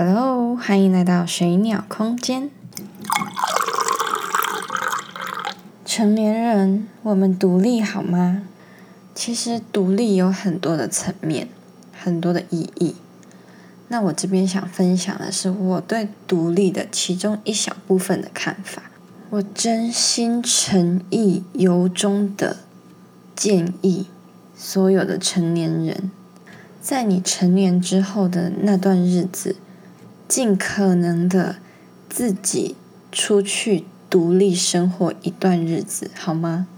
Hello，欢迎来到水鸟空间。成年人，我们独立好吗？其实独立有很多的层面，很多的意义。那我这边想分享的是我对独立的其中一小部分的看法。我真心诚意、由衷的建议所有的成年人，在你成年之后的那段日子，尽可能的自己出去独立生活一段日子，好吗？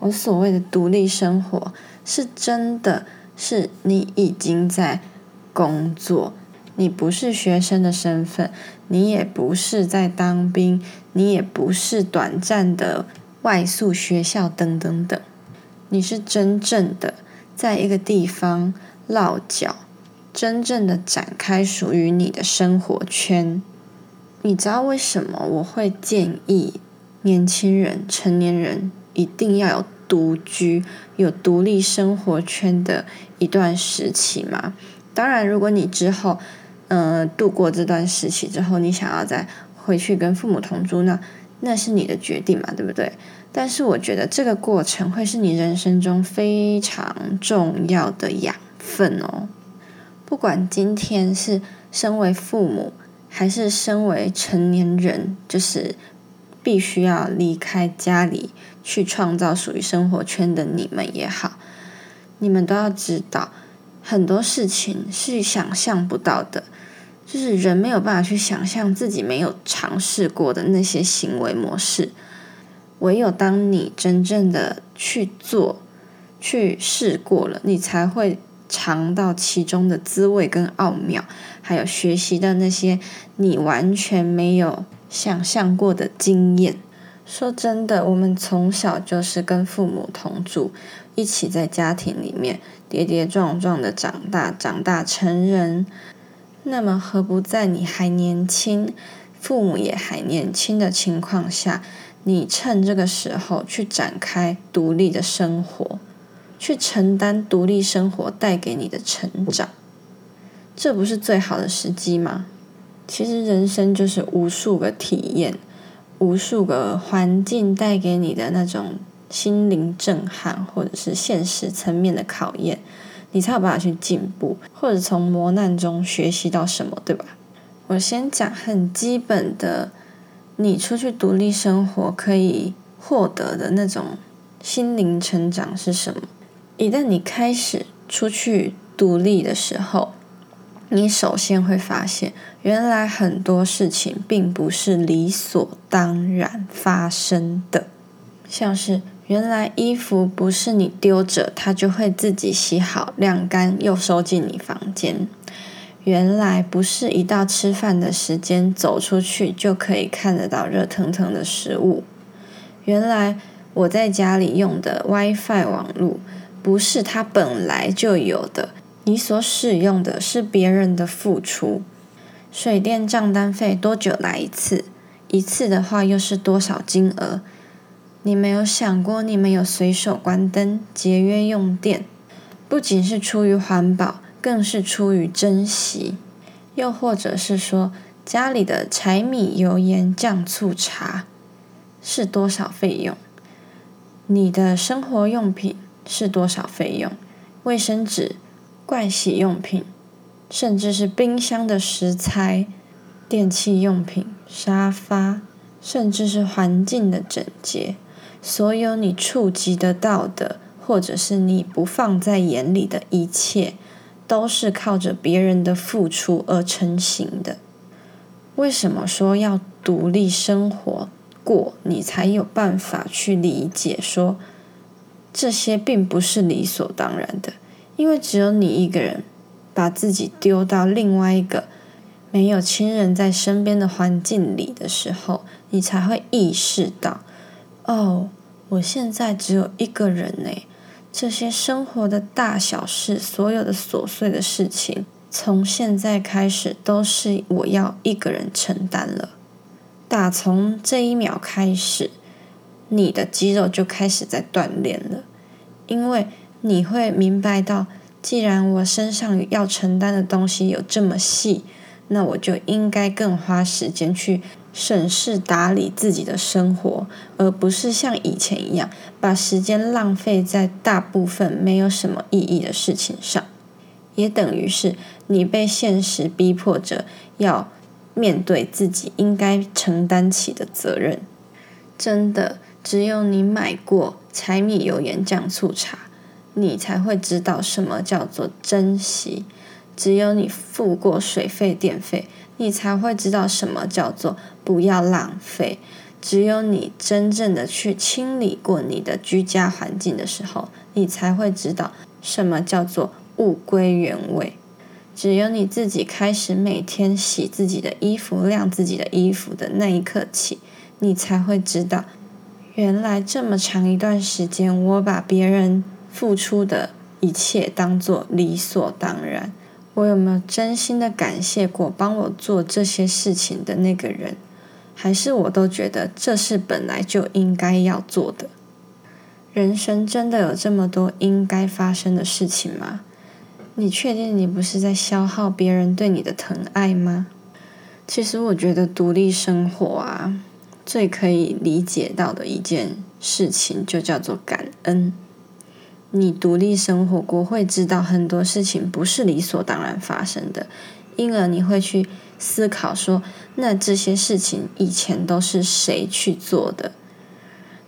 我所谓的独立生活，是真的是你已经在工作，你不是学生的身份，你也不是在当兵，你也不是短暂的外宿学校等等等，你是真正的在一个地方落脚，真正的展开属于你的生活圈。你知道为什么我会建议年轻人、成年人？一定要有独居、有独立生活圈的一段时期吗？当然，如果你之后，呃，度过这段时期之后，你想要再回去跟父母同住，那那是你的决定嘛，对不对？但是我觉得这个过程会是你人生中非常重要的养分哦。不管今天是身为父母，还是身为成年人，就是。必须要离开家里去创造属于生活圈的你们也好，你们都要知道，很多事情是想象不到的，就是人没有办法去想象自己没有尝试过的那些行为模式。唯有当你真正的去做、去试过了，你才会尝到其中的滋味跟奥妙，还有学习的那些你完全没有。想象过的经验。说真的，我们从小就是跟父母同住，一起在家庭里面跌跌撞撞的长大，长大成人。那么，何不在你还年轻，父母也还年轻的情况下，你趁这个时候去展开独立的生活，去承担独立生活带给你的成长？这不是最好的时机吗？其实人生就是无数个体验，无数个环境带给你的那种心灵震撼，或者是现实层面的考验，你才有办法去进步，或者从磨难中学习到什么，对吧？我先讲很基本的，你出去独立生活可以获得的那种心灵成长是什么？一旦你开始出去独立的时候。你首先会发现，原来很多事情并不是理所当然发生的。像是原来衣服不是你丢着，它就会自己洗好、晾干又收进你房间。原来不是一到吃饭的时间走出去就可以看得到热腾腾的食物。原来我在家里用的 WiFi 网络不是它本来就有的。你所使用的是别人的付出，水电账单费多久来一次？一次的话又是多少金额？你没有想过，你们有随手关灯、节约用电，不仅是出于环保，更是出于珍惜。又或者是说，家里的柴米油盐酱醋茶是多少费用？你的生活用品是多少费用？卫生纸？盥洗用品，甚至是冰箱的食材、电器用品、沙发，甚至是环境的整洁，所有你触及得到的，或者是你不放在眼里的一切，都是靠着别人的付出而成型的。为什么说要独立生活过，你才有办法去理解说，这些并不是理所当然的？因为只有你一个人把自己丢到另外一个没有亲人在身边的环境里的时候，你才会意识到：哦，我现在只有一个人呢。这些生活的大小事，所有的琐碎的事情，从现在开始都是我要一个人承担了。打从这一秒开始，你的肌肉就开始在锻炼了，因为。你会明白到，既然我身上要承担的东西有这么细，那我就应该更花时间去审视打理自己的生活，而不是像以前一样把时间浪费在大部分没有什么意义的事情上。也等于是你被现实逼迫着要面对自己应该承担起的责任。真的，只有你买过柴米油盐酱醋茶，你才会知道什么叫做珍惜；只有你付过水费电费，你才会知道什么叫做不要浪费；只有你真正的去清理过你的居家环境的时候，你才会知道什么叫做。物归原位，只有你自己开始每天洗自己的衣服、晾自己的衣服的那一刻起，你才会知道，原来这么长一段时间，我把别人付出的一切当做理所当然。我有没有真心的感谢过帮我做这些事情的那个人？还是我都觉得这是本来就应该要做的？人生真的有这么多应该发生的事情吗？你确定你不是在消耗别人对你的疼爱吗？其实我觉得独立生活啊，最可以理解到的一件事情就叫做感恩。你独立生活过，会知道很多事情不是理所当然发生的，因而你会去思考说，那这些事情以前都是谁去做的？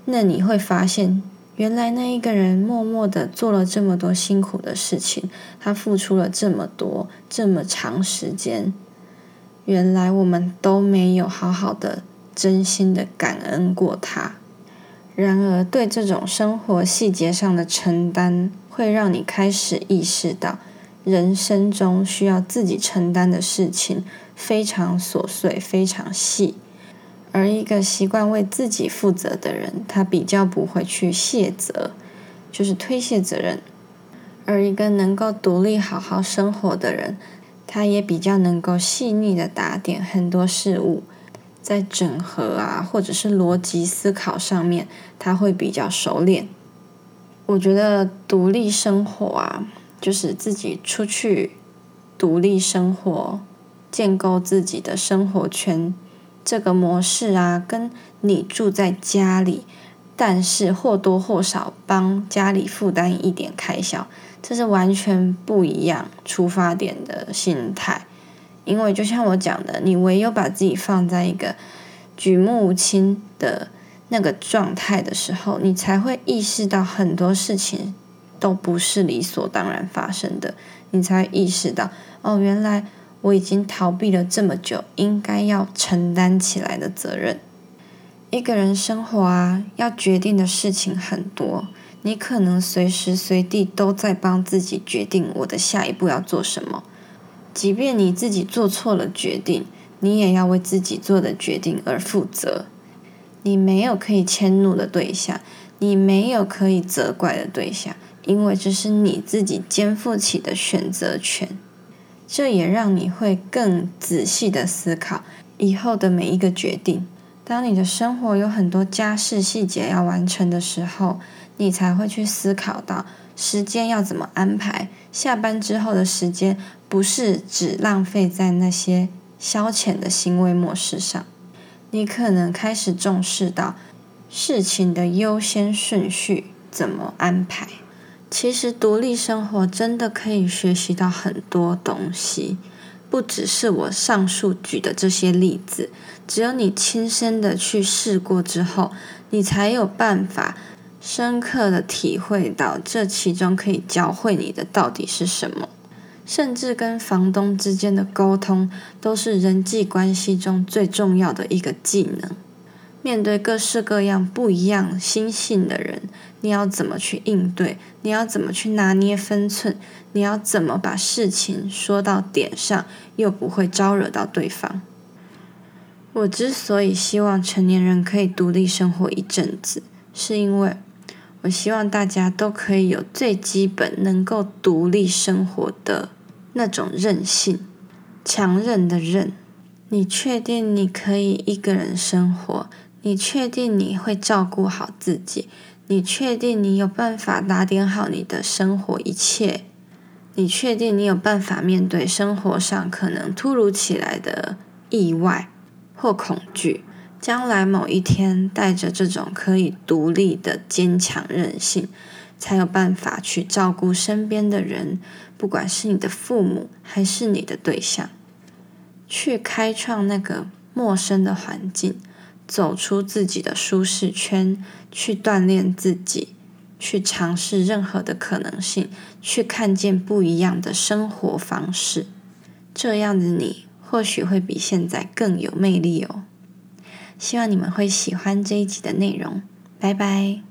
那你会发现。原来那一个人默默的做了这么多辛苦的事情，他付出了这么多这么长时间，原来我们都没有好好的真心的感恩过他。然而，对这种生活细节上的承担，会让你开始意识到，人生中需要自己承担的事情非常琐碎，非常细。而一个习惯为自己负责的人，他比较不会去卸责，就是推卸责任；而一个能够独立好好生活的人，他也比较能够细腻的打点很多事物，在整合啊，或者是逻辑思考上面，他会比较熟练。我觉得独立生活啊，就是自己出去独立生活，建构自己的生活圈。这个模式啊，跟你住在家里，但是或多或少帮家里负担一点开销，这是完全不一样出发点的心态。因为就像我讲的，你唯有把自己放在一个举目无亲的那个状态的时候，你才会意识到很多事情都不是理所当然发生的，你才意识到哦，原来。我已经逃避了这么久，应该要承担起来的责任。一个人生活啊，要决定的事情很多，你可能随时随地都在帮自己决定我的下一步要做什么。即便你自己做错了决定，你也要为自己做的决定而负责。你没有可以迁怒的对象，你没有可以责怪的对象，因为这是你自己肩负起的选择权。这也让你会更仔细的思考以后的每一个决定。当你的生活有很多家事细节要完成的时候，你才会去思考到时间要怎么安排。下班之后的时间不是只浪费在那些消遣的行为模式上，你可能开始重视到事情的优先顺序怎么安排。其实独立生活真的可以学习到很多东西，不只是我上述举的这些例子。只有你亲身的去试过之后，你才有办法深刻的体会到这其中可以教会你的到底是什么。甚至跟房东之间的沟通，都是人际关系中最重要的一个技能。面对各式各样不一样心性的人，你要怎么去应对？你要怎么去拿捏分寸？你要怎么把事情说到点上，又不会招惹到对方？我之所以希望成年人可以独立生活一阵子，是因为我希望大家都可以有最基本能够独立生活的那种韧性，强韧的韧。你确定你可以一个人生活？你确定你会照顾好自己？你确定你有办法打点好你的生活一切？你确定你有办法面对生活上可能突如其来的意外或恐惧？将来某一天，带着这种可以独立的坚强韧性，才有办法去照顾身边的人，不管是你的父母还是你的对象，去开创那个陌生的环境，走出自己的舒适圈，去锻炼自己。去尝试任何的可能性，去看见不一样的生活方式，这样的你或许会比现在更有魅力哦。希望你们会喜欢这一集的内容，拜拜。